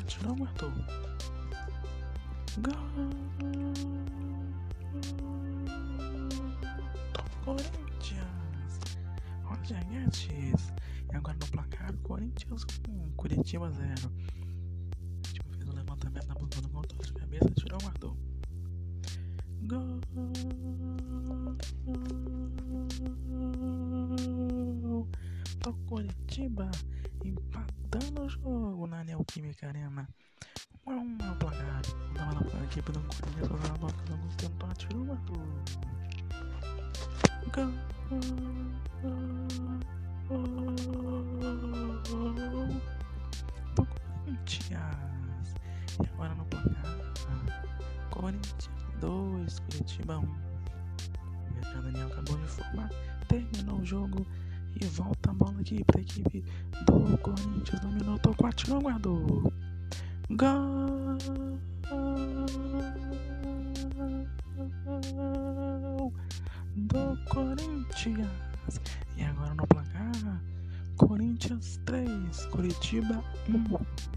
atirou, matou. Gol do Corinthians. Roger Guedes. E agora no placar, Corinthians 1, Curitiba 0. O time fez o levantamento na banca do controle de cabeça, tirou, matou. Gol Curitiba empatando o jogo na Neoquímica Arena. 1 a 1 no placar. Na equipe do Corinthians, usando a boca do tentou atirou, matou. Gol do Corinthians. E agora no placar. Corinthians 2, Curitiba 1. O Daniel acabou de formar. Terminou o jogo e volta a bola aqui para a equipe do Corinthians. Dominou, tocou, atirou, guardou. Gol do Corinthians. E agora no placar: Corinthians 3, Curitiba 1.